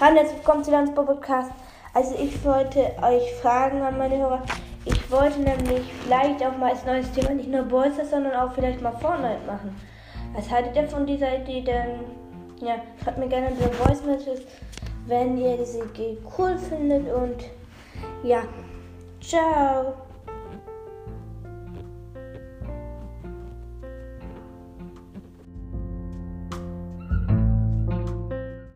Hallo, herzlich willkommen zu Lands Podcast. Also ich wollte euch fragen an meine Hörer. Ich wollte nämlich vielleicht auch mal als neues Thema nicht nur Bolster, sondern auch vielleicht mal Fortnite machen. Was haltet ihr von dieser Idee denn? Ja, schreibt mir gerne in den Voice Messages, wenn ihr diese Idee cool findet und ja, ciao.